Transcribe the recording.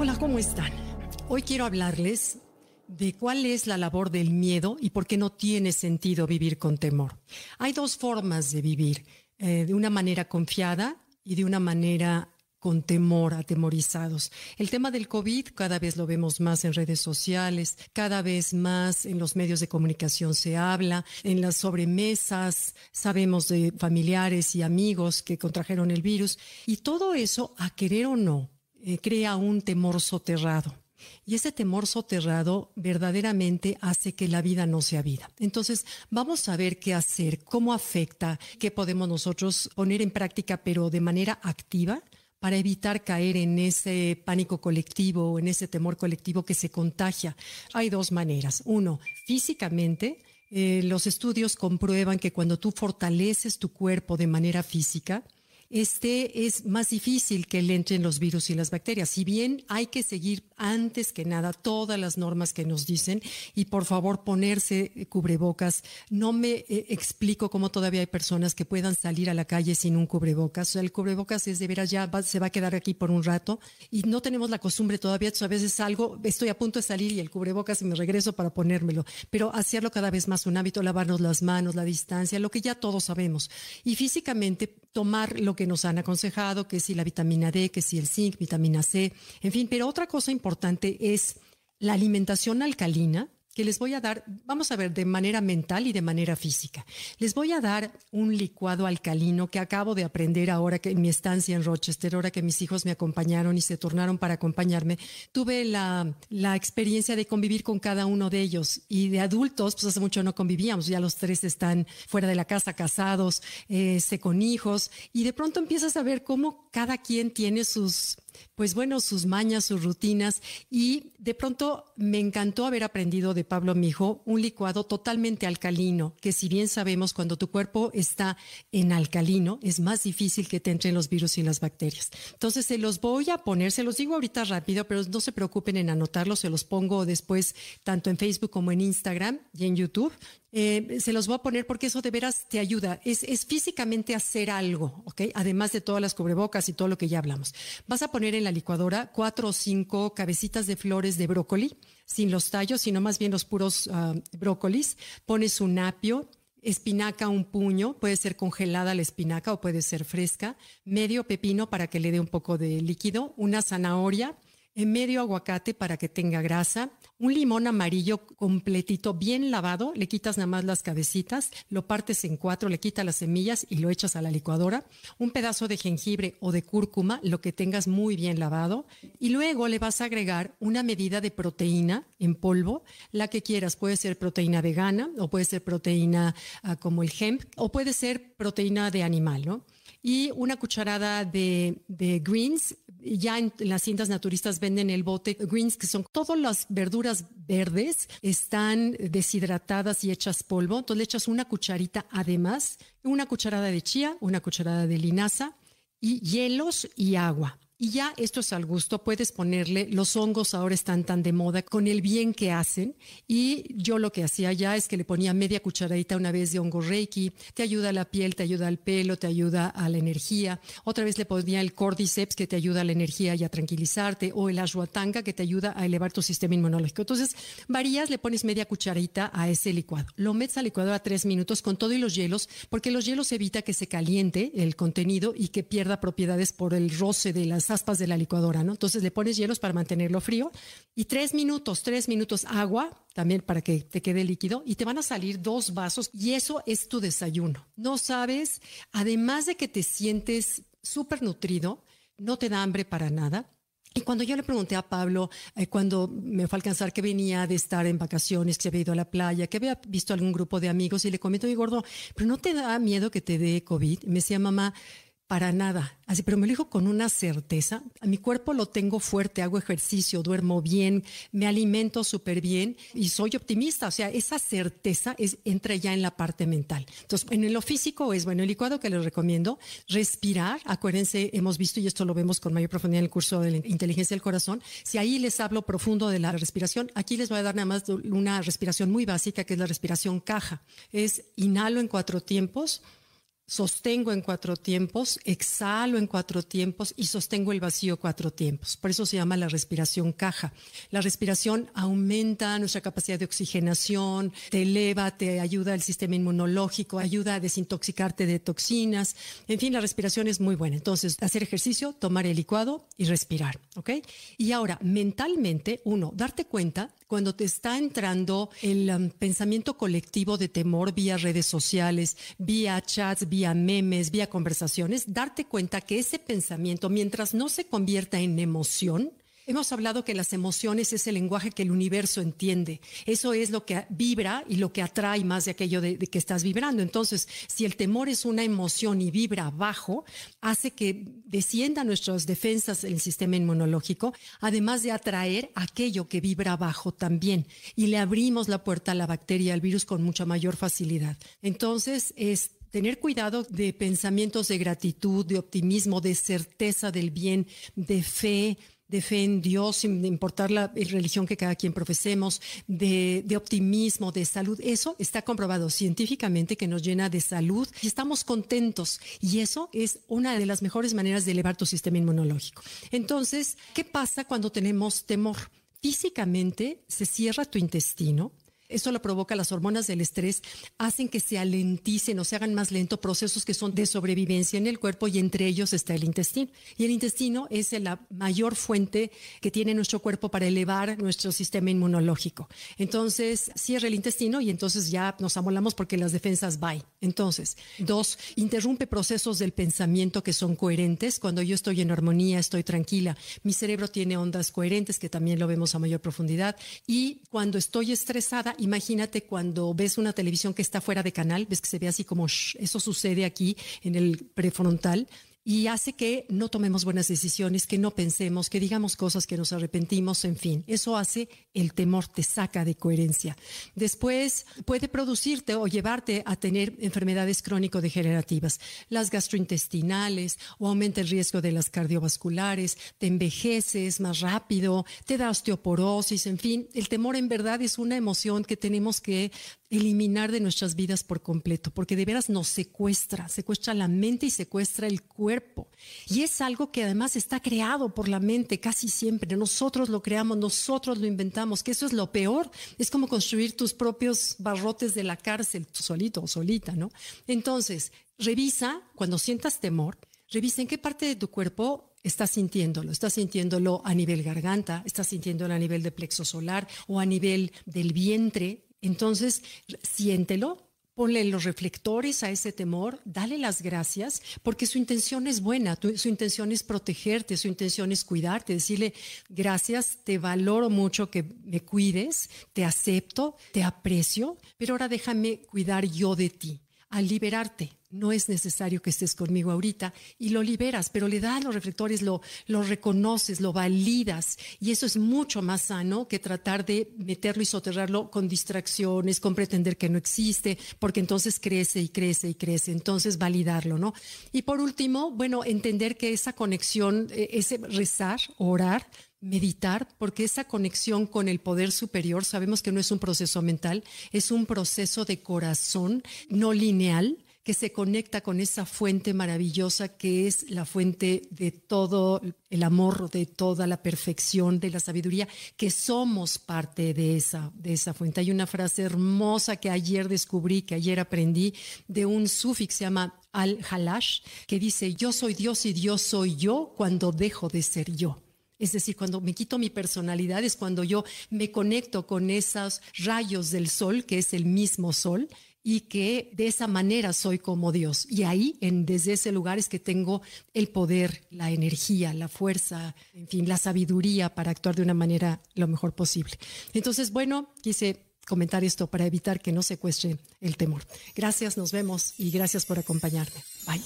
Hola, ¿cómo están? Hoy quiero hablarles de cuál es la labor del miedo y por qué no tiene sentido vivir con temor. Hay dos formas de vivir, eh, de una manera confiada y de una manera con temor, atemorizados. El tema del COVID cada vez lo vemos más en redes sociales, cada vez más en los medios de comunicación se habla, en las sobremesas sabemos de familiares y amigos que contrajeron el virus y todo eso, a querer o no, eh, crea un temor soterrado. Y ese temor soterrado verdaderamente hace que la vida no sea vida. Entonces, vamos a ver qué hacer, cómo afecta, qué podemos nosotros poner en práctica, pero de manera activa para evitar caer en ese pánico colectivo o en ese temor colectivo que se contagia. Hay dos maneras. Uno, físicamente. Eh, los estudios comprueban que cuando tú fortaleces tu cuerpo de manera física, este es más difícil que le entren los virus y las bacterias. Si bien hay que seguir antes que nada todas las normas que nos dicen y por favor ponerse cubrebocas, no me eh, explico cómo todavía hay personas que puedan salir a la calle sin un cubrebocas. El cubrebocas es de veras ya se va a quedar aquí por un rato y no tenemos la costumbre todavía. a veces salgo, estoy a punto de salir y el cubrebocas y me regreso para ponérmelo, pero hacerlo cada vez más un hábito, lavarnos las manos, la distancia, lo que ya todos sabemos. Y físicamente tomar lo que nos han aconsejado, que si la vitamina D, que si el zinc, vitamina C, en fin, pero otra cosa importante es la alimentación alcalina, que les voy a dar, vamos a ver, de manera mental y de manera física. Les voy a dar un licuado alcalino que acabo de aprender ahora que en mi estancia en Rochester, ahora que mis hijos me acompañaron y se tornaron para acompañarme, tuve la, la experiencia de convivir con cada uno de ellos y de adultos, pues hace mucho no convivíamos, ya los tres están fuera de la casa, casados, eh, con hijos y de pronto empiezas a ver cómo cada quien tiene sus pues bueno, sus mañas, sus rutinas y de pronto me encantó haber aprendido de Pablo Mijo un licuado totalmente alcalino, que si bien sabemos cuando tu cuerpo está en alcalino es más difícil que te entren los virus y las bacterias. Entonces se los voy a poner, se los digo ahorita rápido, pero no se preocupen en anotarlos, se los pongo después tanto en Facebook como en Instagram y en YouTube. Eh, se los voy a poner porque eso de veras te ayuda. Es, es, físicamente hacer algo, ¿ok? Además de todas las cubrebocas y todo lo que ya hablamos. Vas a poner en la licuadora cuatro o cinco cabecitas de flores de brócoli, sin los tallos, sino más bien los puros uh, brócolis. Pones un apio, espinaca un puño, puede ser congelada la espinaca o puede ser fresca, medio pepino para que le dé un poco de líquido, una zanahoria, medio aguacate para que tenga grasa, un limón amarillo completito, bien lavado, le quitas nada más las cabecitas, lo partes en cuatro, le quitas las semillas y lo echas a la licuadora, un pedazo de jengibre o de cúrcuma, lo que tengas muy bien lavado, y luego le vas a agregar una medida de proteína en polvo, la que quieras, puede ser proteína vegana o puede ser proteína uh, como el hemp o puede ser proteína de animal, ¿no? Y una cucharada de, greens. Ya en las cintas naturistas venden el bote greens, que son todas las verduras verdes, están deshidratadas y hechas polvo. Entonces le echas una cucharita además, una cucharada de chía, una cucharada de linaza y hielos y agua. Y ya esto es al gusto, puedes ponerle, los hongos ahora están tan de moda con el bien que hacen. Y yo lo que hacía ya es que le ponía media cucharadita una vez de hongo reiki, te ayuda a la piel, te ayuda al pelo, te ayuda a la energía. Otra vez le ponía el cordyceps que te ayuda a la energía y a tranquilizarte, o el ashwatanga que te ayuda a elevar tu sistema inmunológico. Entonces, varías, le pones media cucharadita a ese licuado. Lo metes al licuador a tres minutos con todo y los hielos, porque los hielos evita que se caliente el contenido y que pierda propiedades por el roce de las aspas de la licuadora, ¿no? Entonces le pones hielos para mantenerlo frío y tres minutos, tres minutos agua también para que te quede líquido y te van a salir dos vasos y eso es tu desayuno. No sabes, además de que te sientes súper nutrido, no te da hambre para nada. Y cuando yo le pregunté a Pablo, eh, cuando me fue a alcanzar que venía de estar en vacaciones, que había ido a la playa, que había visto algún grupo de amigos y le comento, mi gordo, pero no te da miedo que te dé COVID. me decía, mamá, para nada. Así, pero me lo dijo con una certeza. Mi cuerpo lo tengo fuerte, hago ejercicio, duermo bien, me alimento súper bien y soy optimista. O sea, esa certeza es, entra ya en la parte mental. Entonces, en lo físico es, bueno, el licuado que les recomiendo, respirar. Acuérdense, hemos visto, y esto lo vemos con mayor profundidad en el curso de la inteligencia del corazón. Si ahí les hablo profundo de la respiración, aquí les voy a dar nada más una respiración muy básica, que es la respiración caja. Es inhalo en cuatro tiempos sostengo en cuatro tiempos, exhalo en cuatro tiempos y sostengo el vacío cuatro tiempos. Por eso se llama la respiración caja. La respiración aumenta nuestra capacidad de oxigenación, te eleva, te ayuda al sistema inmunológico, ayuda a desintoxicarte de toxinas. En fin, la respiración es muy buena. Entonces, hacer ejercicio, tomar el licuado y respirar, ¿ok? Y ahora, mentalmente, uno, darte cuenta cuando te está entrando el um, pensamiento colectivo de temor vía redes sociales, vía chats, vía memes, vía conversaciones, darte cuenta que ese pensamiento, mientras no se convierta en emoción, Hemos hablado que las emociones es el lenguaje que el universo entiende. Eso es lo que vibra y lo que atrae más de aquello de, que estás vibrando. Entonces, si el temor es una emoción y vibra bajo, hace que descienda nuestras defensas en el sistema inmunológico, además de atraer aquello que vibra bajo también. Y le abrimos la puerta a la bacteria, al virus con mucha mayor facilidad. Entonces, es tener cuidado de pensamientos de gratitud, de optimismo, de certeza del bien, de fe, de fe en Dios, sin importar la religión que cada quien profesemos, de, optimismo, de salud. Eso está comprobado científicamente que nos llena de salud y estamos contentos. Y eso es una de las mejores maneras de elevar tu sistema inmunológico. Entonces, ¿qué pasa cuando tenemos temor? Físicamente se cierra tu intestino, eso lo provoca las hormonas del estrés, hacen que se alenticen o se hagan más lento procesos que son de sobrevivencia en el cuerpo y entre ellos está el intestino. Y el intestino es la mayor fuente que tiene nuestro cuerpo para elevar nuestro sistema inmunológico. Entonces, cierra el intestino y entonces ya nos amolamos porque las defensas van. Entonces, dos, interrumpe procesos del pensamiento que son coherentes. Cuando yo estoy en armonía, estoy tranquila. Mi cerebro tiene ondas coherentes, que también lo vemos a mayor profundidad. Y cuando estoy estresada, imagínate cuando ves una televisión que está fuera de canal, ves que se ve así como eso sucede aquí en el prefrontal y hace que no tomemos buenas decisiones, que no pensemos, que digamos cosas que nos arrepentimos, en fin, eso hace el temor, te saca de coherencia. Después puede producirte o llevarte a tener enfermedades crónico-degenerativas, las gastrointestinales o aumenta el riesgo de las cardiovasculares, te envejeces más rápido, te da osteoporosis, en fin, el temor en verdad es una emoción que tenemos que eliminar de nuestras vidas por completo, porque de veras nos secuestra, secuestra la mente y secuestra el cuerpo. Y es algo que además está creado por la mente casi siempre. Nosotros lo creamos, nosotros lo inventamos, que eso es lo peor. Es como construir tus propios barrotes de la cárcel, solito o solita, ¿no? Entonces, revisa cuando sientas temor, revisa en qué parte de tu cuerpo estás sintiéndolo. Estás sintiéndolo a nivel garganta, estás sintiéndolo a nivel de plexo solar o a nivel del vientre, entonces, siéntelo, ponle los reflectores a ese temor, dale las gracias, porque su intención es buena, su intención es protegerte, su intención es cuidarte, decirle gracias, te valoro mucho que me cuides, te acepto, te aprecio, pero ahora déjame cuidar yo de ti. Al liberarte, no es necesario que estés conmigo ahorita y lo liberas, pero le das los reflectores, lo, lo reconoces, lo validas y eso es mucho más sano que tratar de meterlo y soterrarlo con distracciones, con pretender que no existe, porque entonces crece y crece y crece, entonces validarlo, ¿no? Y por último, bueno, entender que esa conexión, eh, ese rezar, orar, meditar, porque esa conexión con el poder superior, sabemos que no es un proceso mental, es un proceso de corazón no lineal, que se conecta con esa fuente maravillosa que es la fuente de todo el amor, de toda la perfección, de la sabiduría, que somos parte de esa, de esa fuente. Hay una frase hermosa que ayer descubrí, que ayer aprendí, de un sufi que se llama Al-Halash, que dice, yo soy Dios y Dios soy yo cuando dejo de ser yo. Es decir, cuando me quito mi personalidad es cuando yo me conecto con esos rayos del sol, que es el mismo sol, y que de esa manera soy como Dios. Y ahí, en, desde ese lugar, es que tengo el poder, la energía, la fuerza, en fin, la sabiduría para actuar de una manera lo mejor posible. Entonces, bueno, quise comentar esto para evitar que no secuestre el temor. Gracias, nos vemos y gracias por acompañarme. Bye.